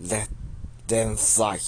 let them fly.